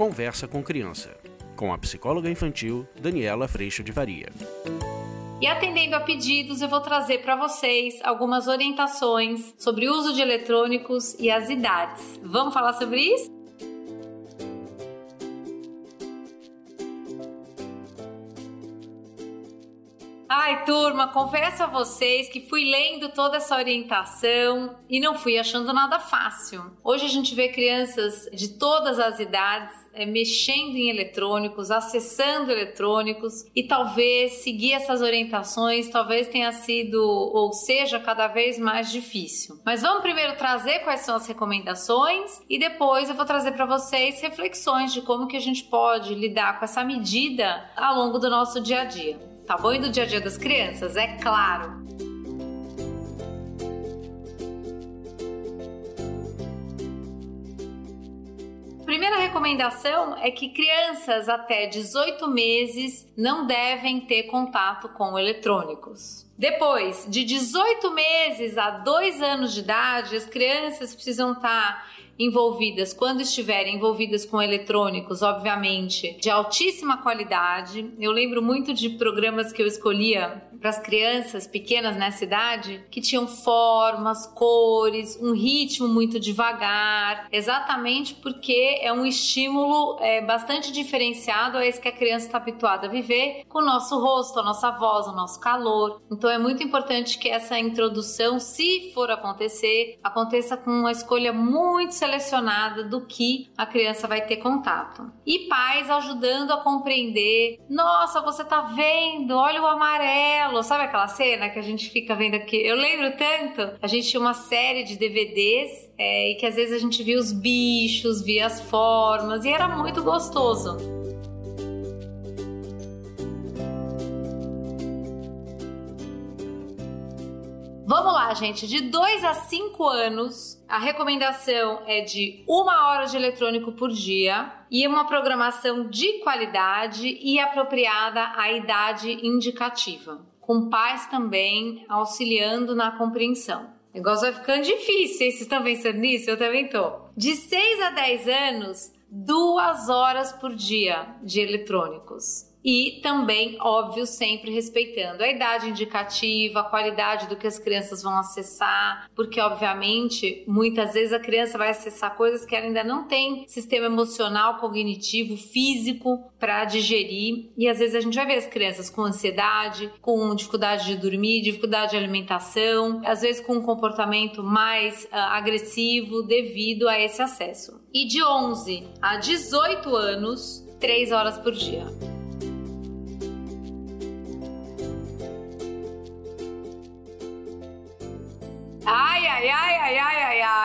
Conversa com Criança, com a psicóloga infantil Daniela Freixo de Varia. E atendendo a pedidos, eu vou trazer para vocês algumas orientações sobre o uso de eletrônicos e as idades. Vamos falar sobre isso? Ai, turma, confesso a vocês que fui lendo toda essa orientação e não fui achando nada fácil. Hoje a gente vê crianças de todas as idades é, mexendo em eletrônicos, acessando eletrônicos e talvez seguir essas orientações talvez tenha sido ou seja cada vez mais difícil. Mas vamos primeiro trazer quais são as recomendações e depois eu vou trazer para vocês reflexões de como que a gente pode lidar com essa medida ao longo do nosso dia a dia tá do dia a dia das crianças, é claro. Primeira recomendação é que crianças até 18 meses não devem ter contato com eletrônicos. Depois, de 18 meses a 2 anos de idade, as crianças precisam estar envolvidas, quando estiverem envolvidas com eletrônicos, obviamente, de altíssima qualidade. Eu lembro muito de programas que eu escolhia para as crianças pequenas nessa idade que tinham formas, cores, um ritmo muito devagar, exatamente porque é um estímulo é, bastante diferenciado a esse que a criança está habituada a viver com o nosso rosto, a nossa voz, o nosso calor. Então é muito importante que essa introdução, se for acontecer, aconteça com uma escolha muito selecionada do que a criança vai ter contato. E pais ajudando a compreender: nossa, você tá vendo, olha o amarelo sabe aquela cena que a gente fica vendo aqui? Eu lembro tanto, a gente tinha uma série de DVDs é, e que às vezes a gente via os bichos, via as formas e era muito gostoso. Vamos lá, gente. De 2 a 5 anos, a recomendação é de uma hora de eletrônico por dia e uma programação de qualidade e apropriada à idade indicativa com pais também auxiliando na compreensão. O negócio vai ficando difícil, vocês estão pensando nisso? Eu também tô. De 6 a 10 anos, duas horas por dia de eletrônicos e também, óbvio, sempre respeitando a idade indicativa, a qualidade do que as crianças vão acessar, porque obviamente muitas vezes a criança vai acessar coisas que ela ainda não tem sistema emocional, cognitivo, físico para digerir e às vezes a gente vai ver as crianças com ansiedade, com dificuldade de dormir, dificuldade de alimentação, às vezes com um comportamento mais uh, agressivo devido a esse acesso. E de 11 a 18 anos, 3 horas por dia.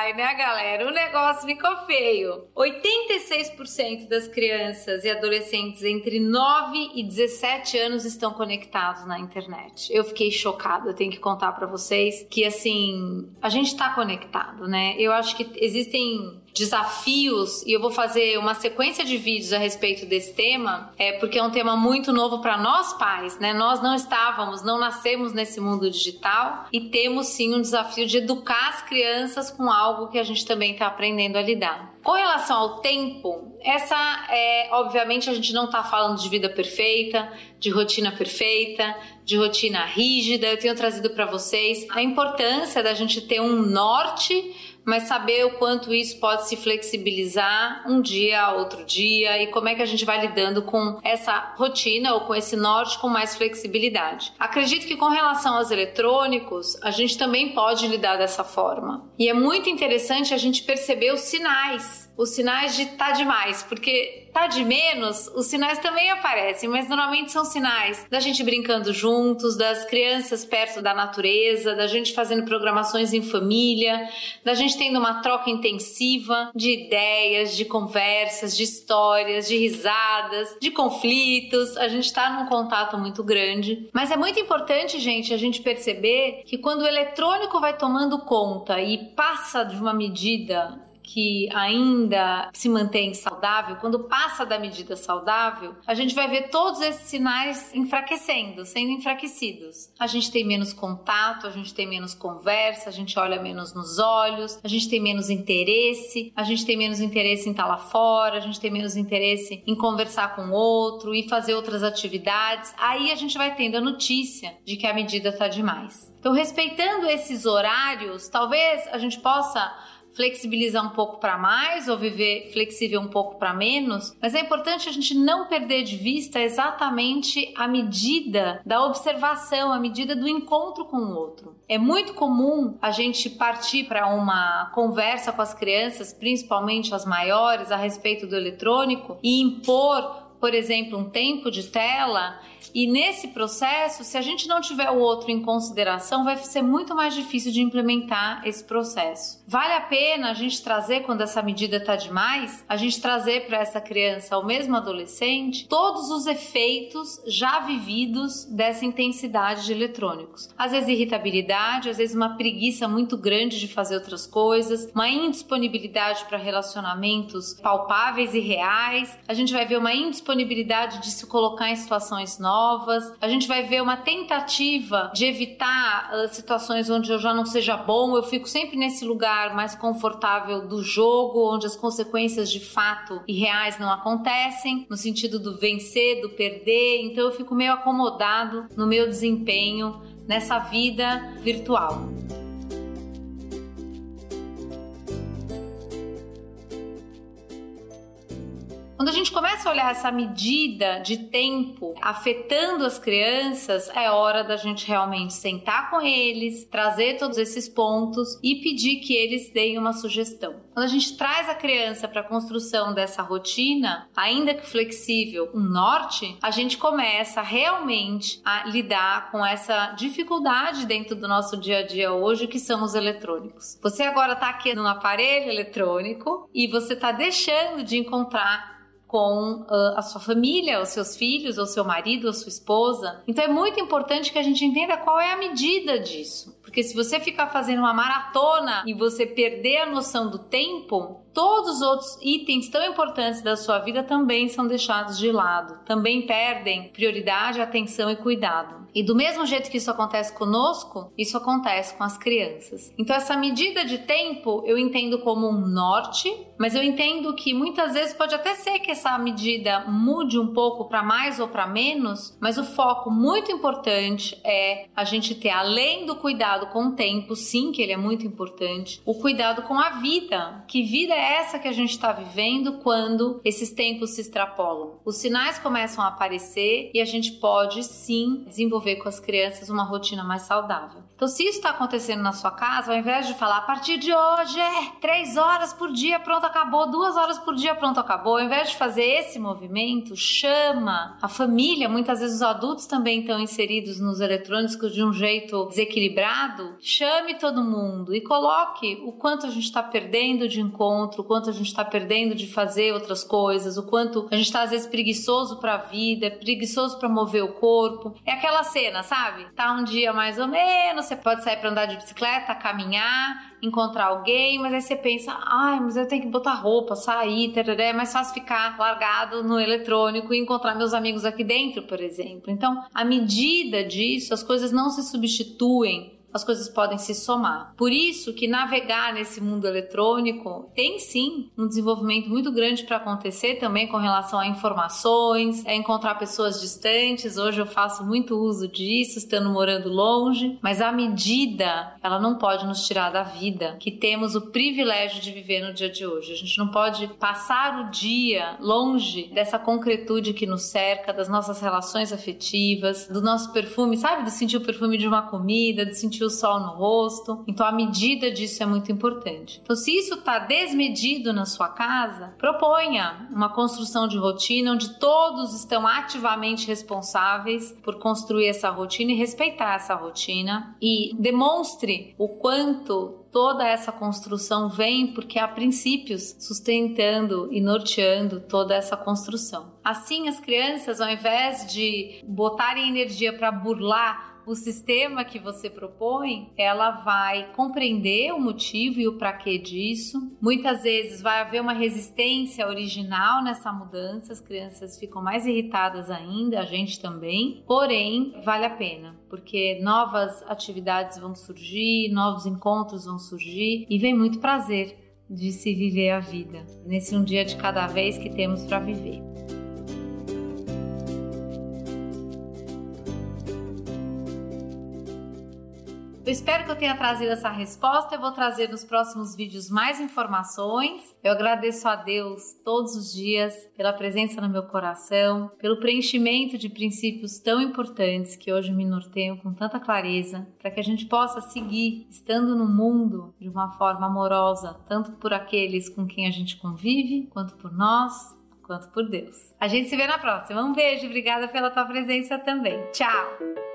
Ai, né, galera? O negócio ficou feio. 86% das crianças e adolescentes entre 9 e 17 anos estão conectados na internet. Eu fiquei chocada, eu tenho que contar para vocês que, assim, a gente tá conectado, né? Eu acho que existem desafios e eu vou fazer uma sequência de vídeos a respeito desse tema, é porque é um tema muito novo para nós pais, né? Nós não estávamos, não nascemos nesse mundo digital e temos sim um desafio de educar as crianças com algo que a gente também está aprendendo a lidar. Com relação ao tempo, essa é, obviamente, a gente não está falando de vida perfeita, de rotina perfeita, de rotina rígida. Eu tenho trazido para vocês a importância da gente ter um norte mas saber o quanto isso pode se flexibilizar um dia outro dia e como é que a gente vai lidando com essa rotina ou com esse norte com mais flexibilidade. Acredito que com relação aos eletrônicos, a gente também pode lidar dessa forma. E é muito interessante a gente perceber os sinais, os sinais de tá demais, porque tá de menos, os sinais também aparecem, mas normalmente são sinais da gente brincando juntos, das crianças perto da natureza, da gente fazendo programações em família, da gente tendo uma troca intensiva de ideias, de conversas, de histórias, de risadas, de conflitos. A gente tá num contato muito grande. Mas é muito importante, gente, a gente perceber que quando o eletrônico vai tomando conta e passa de uma medida que ainda se mantém saudável, quando passa da medida saudável, a gente vai ver todos esses sinais enfraquecendo, sendo enfraquecidos. A gente tem menos contato, a gente tem menos conversa, a gente olha menos nos olhos, a gente tem menos interesse, a gente tem menos interesse em estar lá fora, a gente tem menos interesse em conversar com outro e fazer outras atividades. Aí a gente vai tendo a notícia de que a medida está demais. Então, respeitando esses horários, talvez a gente possa flexibilizar um pouco para mais ou viver flexível um pouco para menos, mas é importante a gente não perder de vista exatamente a medida da observação, a medida do encontro com o outro. É muito comum a gente partir para uma conversa com as crianças, principalmente as maiores, a respeito do eletrônico e impor por exemplo, um tempo de tela, e nesse processo, se a gente não tiver o outro em consideração, vai ser muito mais difícil de implementar esse processo. Vale a pena a gente trazer, quando essa medida está demais, a gente trazer para essa criança ou mesmo adolescente todos os efeitos já vividos dessa intensidade de eletrônicos. Às vezes irritabilidade, às vezes uma preguiça muito grande de fazer outras coisas, uma indisponibilidade para relacionamentos palpáveis e reais. A gente vai ver uma indisponibilidade disponibilidade de se colocar em situações novas. A gente vai ver uma tentativa de evitar uh, situações onde eu já não seja bom. Eu fico sempre nesse lugar mais confortável do jogo, onde as consequências de fato e reais não acontecem, no sentido do vencer, do perder. Então eu fico meio acomodado no meu desempenho nessa vida virtual. Quando a gente começa a olhar essa medida de tempo afetando as crianças, é hora da gente realmente sentar com eles, trazer todos esses pontos e pedir que eles deem uma sugestão. Quando a gente traz a criança para a construção dessa rotina, ainda que flexível, um norte, a gente começa realmente a lidar com essa dificuldade dentro do nosso dia a dia hoje, que são os eletrônicos. Você agora está aqui no aparelho eletrônico e você está deixando de encontrar com uh, a sua família, os seus filhos, ou seu marido, ou sua esposa. Então é muito importante que a gente entenda qual é a medida disso. Porque se você ficar fazendo uma maratona e você perder a noção do tempo, todos os outros itens tão importantes da sua vida também são deixados de lado, também perdem prioridade, atenção e cuidado. E do mesmo jeito que isso acontece conosco, isso acontece com as crianças. Então, essa medida de tempo eu entendo como um norte, mas eu entendo que muitas vezes pode até ser que essa medida mude um pouco para mais ou para menos, mas o foco muito importante é a gente ter, além do cuidado com o tempo, sim, que ele é muito importante, o cuidado com a vida. Que vida é essa que a gente está vivendo quando esses tempos se extrapolam? Os sinais começam a aparecer e a gente pode sim desenvolver com as crianças uma rotina mais saudável. Então, se isso está acontecendo na sua casa, ao invés de falar a partir de hoje é três horas por dia, pronto, acabou, duas horas por dia, pronto, acabou, ao invés de fazer esse movimento, chama a família. Muitas vezes os adultos também estão inseridos nos eletrônicos de um jeito desequilibrado. Chame todo mundo e coloque o quanto a gente está perdendo de encontro, o quanto a gente está perdendo de fazer outras coisas, o quanto a gente está às vezes preguiçoso para a vida, preguiçoso para mover o corpo. É aquela cena, sabe? Tá um dia mais ou menos, você pode sair para andar de bicicleta, caminhar, encontrar alguém, mas aí você pensa, ai, mas eu tenho que botar roupa, sair, tereré, é mais fácil ficar largado no eletrônico e encontrar meus amigos aqui dentro, por exemplo. Então, à medida disso, as coisas não se substituem as coisas podem se somar. Por isso que navegar nesse mundo eletrônico tem sim um desenvolvimento muito grande para acontecer também com relação a informações, a encontrar pessoas distantes. Hoje eu faço muito uso disso, estando morando longe, mas a medida ela não pode nos tirar da vida que temos o privilégio de viver no dia de hoje. A gente não pode passar o dia longe dessa concretude que nos cerca, das nossas relações afetivas, do nosso perfume, sabe? De sentir o perfume de uma comida, de sentir o sol no rosto. Então a medida disso é muito importante. Então se isso está desmedido na sua casa, proponha uma construção de rotina onde todos estão ativamente responsáveis por construir essa rotina e respeitar essa rotina e demonstre o quanto toda essa construção vem porque há princípios sustentando e norteando toda essa construção. Assim, as crianças, ao invés de botarem energia para burlar o sistema que você propõe, ela vai compreender o motivo e o para quê disso. Muitas vezes vai haver uma resistência original nessa mudança, as crianças ficam mais irritadas ainda, a gente também. Porém, vale a pena, porque novas atividades vão surgir, novos encontros vão surgir e vem muito prazer de se viver a vida, nesse um dia de cada vez que temos para viver. Eu espero que eu tenha trazido essa resposta. Eu vou trazer nos próximos vídeos mais informações. Eu agradeço a Deus todos os dias pela presença no meu coração, pelo preenchimento de princípios tão importantes que hoje me norteiam com tanta clareza, para que a gente possa seguir estando no mundo de uma forma amorosa, tanto por aqueles com quem a gente convive, quanto por nós, quanto por Deus. A gente se vê na próxima. Um beijo, obrigada pela tua presença também. Tchau!